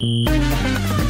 Thank you.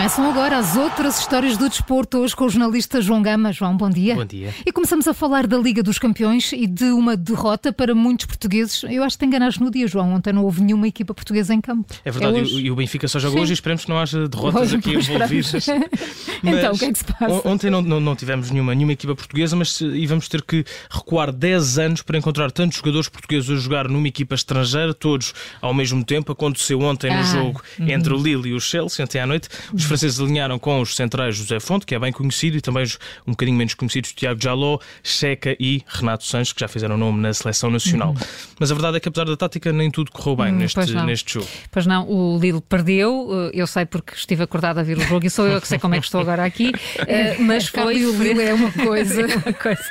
Começam agora as outras histórias do desporto, hoje com o jornalista João Gama. João, bom dia. Bom dia. E começamos a falar da Liga dos Campeões e de uma derrota para muitos portugueses. Eu acho que te enganaste no dia, João. Ontem não houve nenhuma equipa portuguesa em campo. É verdade, é e o Benfica só joga Sim. hoje e esperemos que não haja derrotas hoje, aqui envolvidas. então, o que é que se passa? Ontem não, não, não, tivemos nenhuma, nenhuma equipa portuguesa, mas e vamos ter que recuar 10 anos para encontrar tantos jogadores portugueses a jogar numa equipa estrangeira, todos ao mesmo tempo. Aconteceu ontem ah, no jogo uhum. entre o Lille e o Chelsea, ontem à noite. Os franceses alinharam com os centrais José Fonte, que é bem conhecido, e também um bocadinho menos conhecidos Tiago Jaló, Checa e Renato Sanches, que já fizeram nome na seleção nacional. Uhum. Mas a verdade é que, apesar da tática, nem tudo correu bem uhum, neste, neste jogo. Pois não, o Lille perdeu, eh, eu sei porque estive acordado a ver o jogo e sou eu que sei como é que estou agora aqui, eh, mas foi. o Lille é uma coisa. é uma coisa.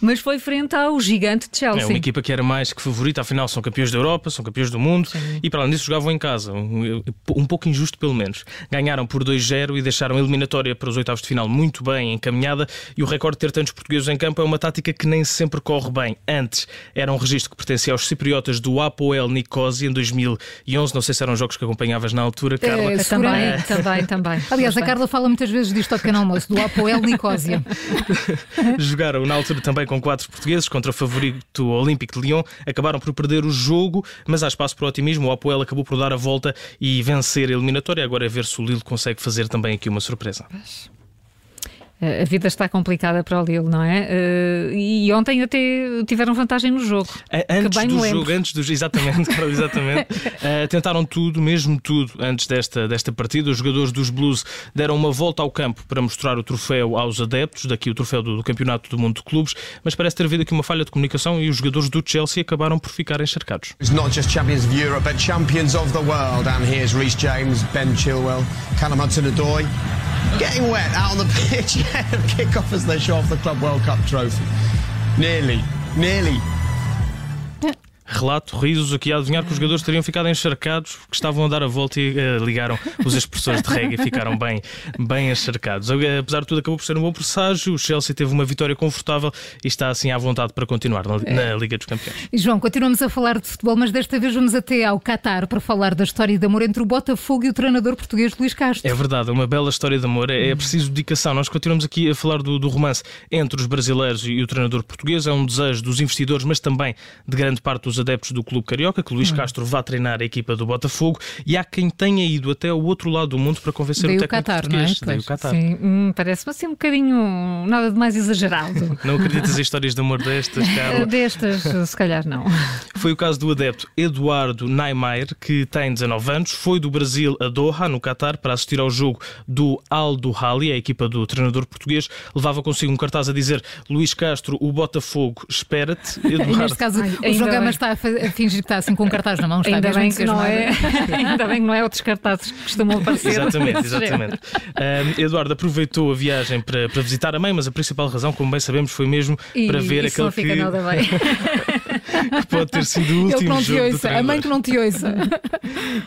Mas foi frente ao gigante de Chelsea. É uma equipa que era mais que favorita, afinal são campeões da Europa, são campeões do mundo Sim. e para além disso jogavam em casa, um, um pouco injusto pelo menos. Ganharam por 2-0 e deixaram eliminatória para os oitavos de final muito bem encaminhada e o recorde de ter tantos portugueses em campo é uma tática que nem sempre corre bem. Antes era um registro que pertencia aos cipriotas do Apoel Nicosia em 2011. Não sei se eram jogos que acompanhavas na altura, Carla. É, também, também, também. Aliás, a Carla fala muitas vezes disto ao pequeno almoço, do Apoel Nicosia. Jogaram na altura também com quatro portugueses contra o favorito Olímpico de Lyon. Acabaram por perder o jogo, mas há espaço para o otimismo. O Apoel acabou por dar a volta e vencer a eliminatória. Agora é ver se o Lille consegue fazer também aqui uma surpresa. A vida está complicada para o Lille, não é? Uh, e ontem até tiveram vantagem no jogo. Antes do jogo, antes dos. Exatamente, exatamente. uh, tentaram tudo, mesmo tudo, antes desta, desta partida. Os jogadores dos Blues deram uma volta ao campo para mostrar o troféu aos adeptos, daqui o troféu do, do Campeonato do Mundo de Clubes, mas parece ter havido aqui uma falha de comunicação e os jogadores do Chelsea acabaram por ficar encharcados. It's not just champions of Europe, but champions of the world. And here's Reece James, Ben Chilwell, Callum Hudson-Odoi. Getting wet out on the pitch ahead of kick-off as they show off the Club World Cup trophy. Nearly, nearly relato, risos aqui a adivinhar que os jogadores teriam ficado encharcados porque estavam a dar a volta e uh, ligaram os expressores de reggae e ficaram bem, bem encharcados. Apesar de tudo, acabou por ser um bom presságio. O Chelsea teve uma vitória confortável e está assim à vontade para continuar na, na Liga dos Campeões. E João, continuamos a falar de futebol, mas desta vez vamos até ao Qatar para falar da história de amor entre o Botafogo e o treinador português Luís Castro. É verdade, uma bela história de amor. É, é preciso dedicação. Nós continuamos aqui a falar do, do romance entre os brasileiros e o treinador português. É um desejo dos investidores, mas também de grande parte dos adeptos do clube carioca, que Luís hum. Castro vá treinar a equipa do Botafogo, e há quem tenha ido até ao outro lado do mundo para convencer Daí o técnico Qatar, português. Não é? o Qatar. Sim, hum, parece-me assim um bocadinho nada de mais exagerado. não acreditas em histórias de amor destas, Carla? Destas, se calhar não. Foi o caso do adepto Eduardo Naimair, que tem 19 anos, foi do Brasil a Doha, no Qatar, para assistir ao jogo do Al Duhali, a equipa do treinador português. Levava consigo um cartaz a dizer Luís Castro, o Botafogo, espera-te. Neste caso, Ai, o Jogama está a fingir que está assim com um cartaz na mão. Está ainda, bem que não é, ainda bem que não é outros cartazes que costumam aparecer. Exatamente, exatamente. um, Eduardo aproveitou a viagem para, para visitar a mãe, mas a principal razão, como bem sabemos, foi mesmo e para ver aquele não fica que... nada bem. que pode ter sido o último jogo do treinador. A mãe que não te ouça.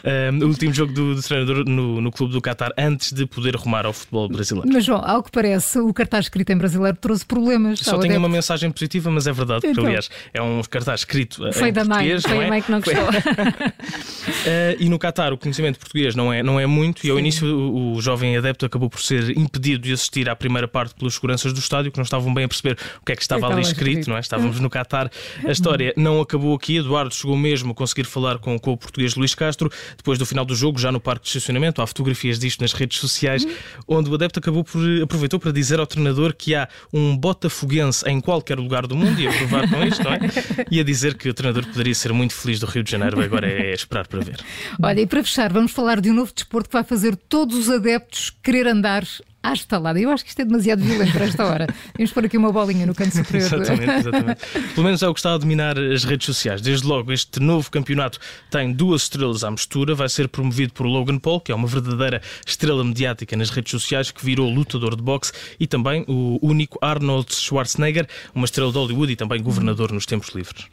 Um, o último jogo do, do treinador no, no clube do Qatar antes de poder rumar ao futebol brasileiro. Mas, João, ao que parece, o cartaz escrito em brasileiro trouxe problemas. Só tem uma mensagem positiva, mas é verdade, porque, então. aliás, é um cartaz escrito foi em da. Mãe, foi é? a mãe que não gostou. uh, e no Qatar o conhecimento português não é, não é muito, Sim. e ao início o, o, jovem adepto acabou por ser impedido de assistir à primeira parte pelos seguranças do estádio, que não estavam bem a perceber o que é que estava ali escrito, escrito, não é? Estávamos no Qatar. A história não acabou aqui. Eduardo chegou mesmo a conseguir falar com, com o português Luís Castro. Depois do final do jogo, já no parque de estacionamento, há fotografias disto nas redes sociais, uhum. onde o adepto acabou por, aproveitou para dizer ao treinador que há um botafoguense em qualquer lugar do mundo e a provar com isto, não é? E a dizer que o treinador poderia ser muito feliz do Rio de Janeiro. Agora é esperar para ver. Olha, e para fechar, vamos falar de um novo desporto que vai fazer todos os adeptos querer andar à estalada. Eu acho que isto é demasiado violento para esta hora. Vamos pôr aqui uma bolinha no canto superior. exatamente, exatamente. Pelo menos é o que está a dominar as redes sociais. Desde logo, este novo campeonato tem duas estrelas à mistura. Vai ser promovido por Logan Paul, que é uma verdadeira estrela mediática nas redes sociais, que virou lutador de boxe, e também o único Arnold Schwarzenegger, uma estrela de Hollywood e também governador nos tempos livres.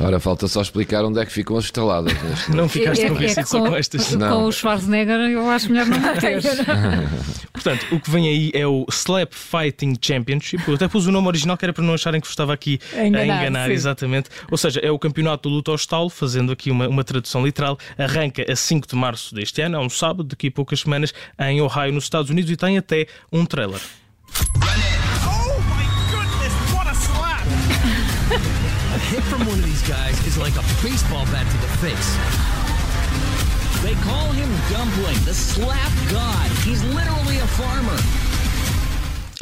Ora, falta só explicar onde é que ficam as estaladas. Não ficaste é, convencido é, é, só com estas. Não. Com o Schwarzenegger, eu acho melhor não meter. Portanto, o que vem aí é o Slap Fighting Championship. Eu até pus o nome original que era para não acharem que estava aqui a enganar, a enganar exatamente. Ou seja, é o campeonato de luta ao estalo, fazendo aqui uma, uma tradução literal. Arranca a 5 de março deste ano, é um sábado, daqui a poucas semanas, em Ohio, nos Estados Unidos, e tem até um trailer. hit from one of these guys is like a baseball bat to the face. They call him Dumpling, the slap god. He's literally a farmer.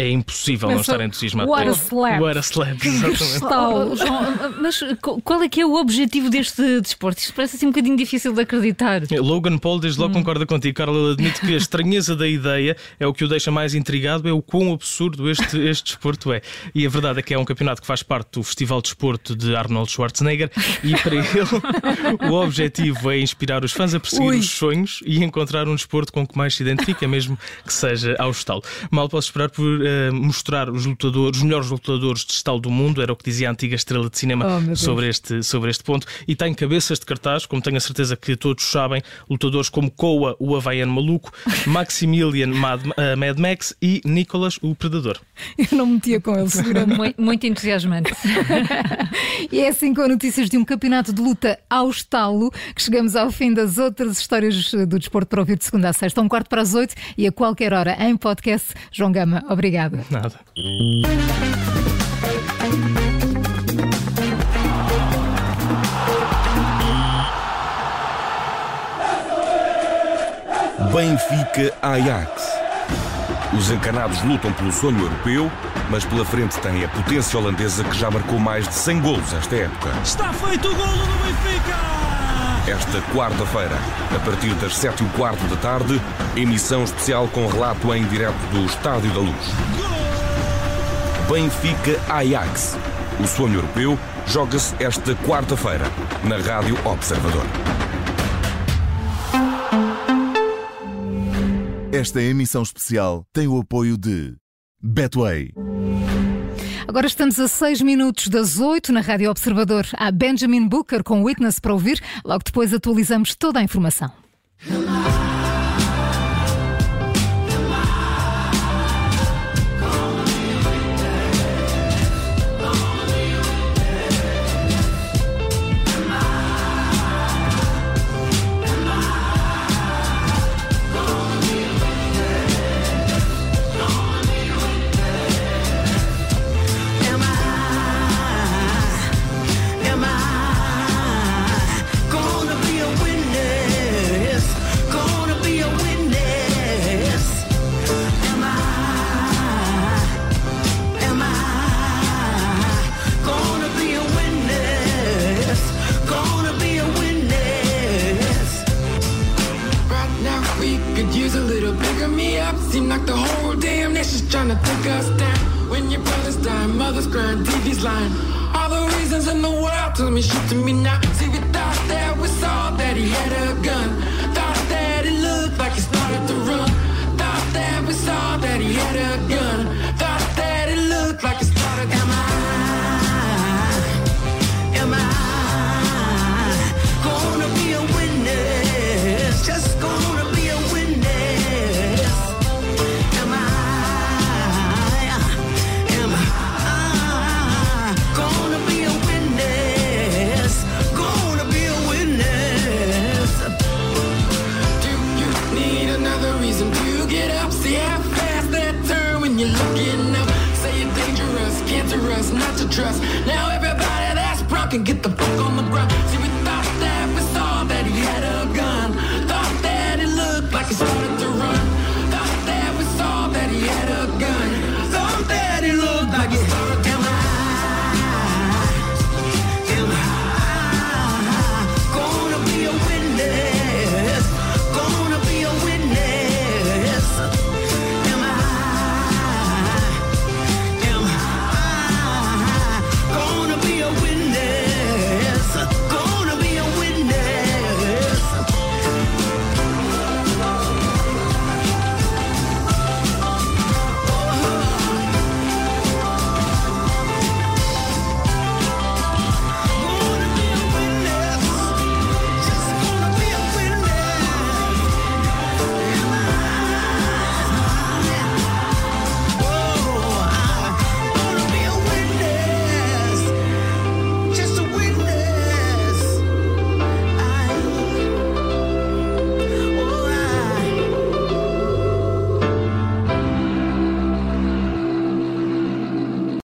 É impossível mas, não estar entusiasmado. What a slap. What a slap, exatamente. João, mas qual é que é o objetivo deste desporto? Isto parece assim um bocadinho difícil de acreditar. Logan Paul desde logo hum. concorda contigo, Carla. Ele admite que a estranheza da ideia é o que o deixa mais intrigado, é o quão absurdo este, este desporto é. E a verdade é que é um campeonato que faz parte do Festival de Desporto de Arnold Schwarzenegger e para ele o objetivo é inspirar os fãs a perseguir Ui. os sonhos e encontrar um desporto com que mais se identifica, mesmo que seja ao estalo. Mal posso esperar por uh, mostrar os lutadores, os melhores lutadores de estalo do mundo, era o que dizia a antiga estrela de cinema oh, sobre, este, sobre este ponto. E tem cabeças de cartaz, como tenho a certeza que todos sabem, lutadores como Koa, o Havaiano Maluco, Maximilian Mad, uh, Mad Max e Nicholas, o Predador. Eu não metia com ele, seguramente. muito, muito entusiasmante. e é assim com notícias de um campeonato de luta ao estalo que chegamos ao fim das outras histórias do desporto para ouvir de segunda a sexta, um quarto para as oito e a qualquer hora em podcast. João Gama, obrigado. Obrigada. Nada. Benfica Ajax. Os encanados lutam pelo sonho europeu, mas pela frente tem a potência holandesa que já marcou mais de 100 golos esta época. Está feito o golo do Benfica! Esta quarta-feira, a partir das 7 e quarto da tarde, emissão especial com relato em direto do Estádio da Luz. Benfica Ajax. O sonho europeu joga-se esta quarta-feira na Rádio Observador. Esta emissão especial tem o apoio de Betway. Agora estamos a 6 minutos das 8 na Rádio Observador. Há Benjamin Booker com Witness para ouvir. Logo depois atualizamos toda a informação. coming, shoot to me now. not to trust. Now everybody that's broken, get the fuck on the ground.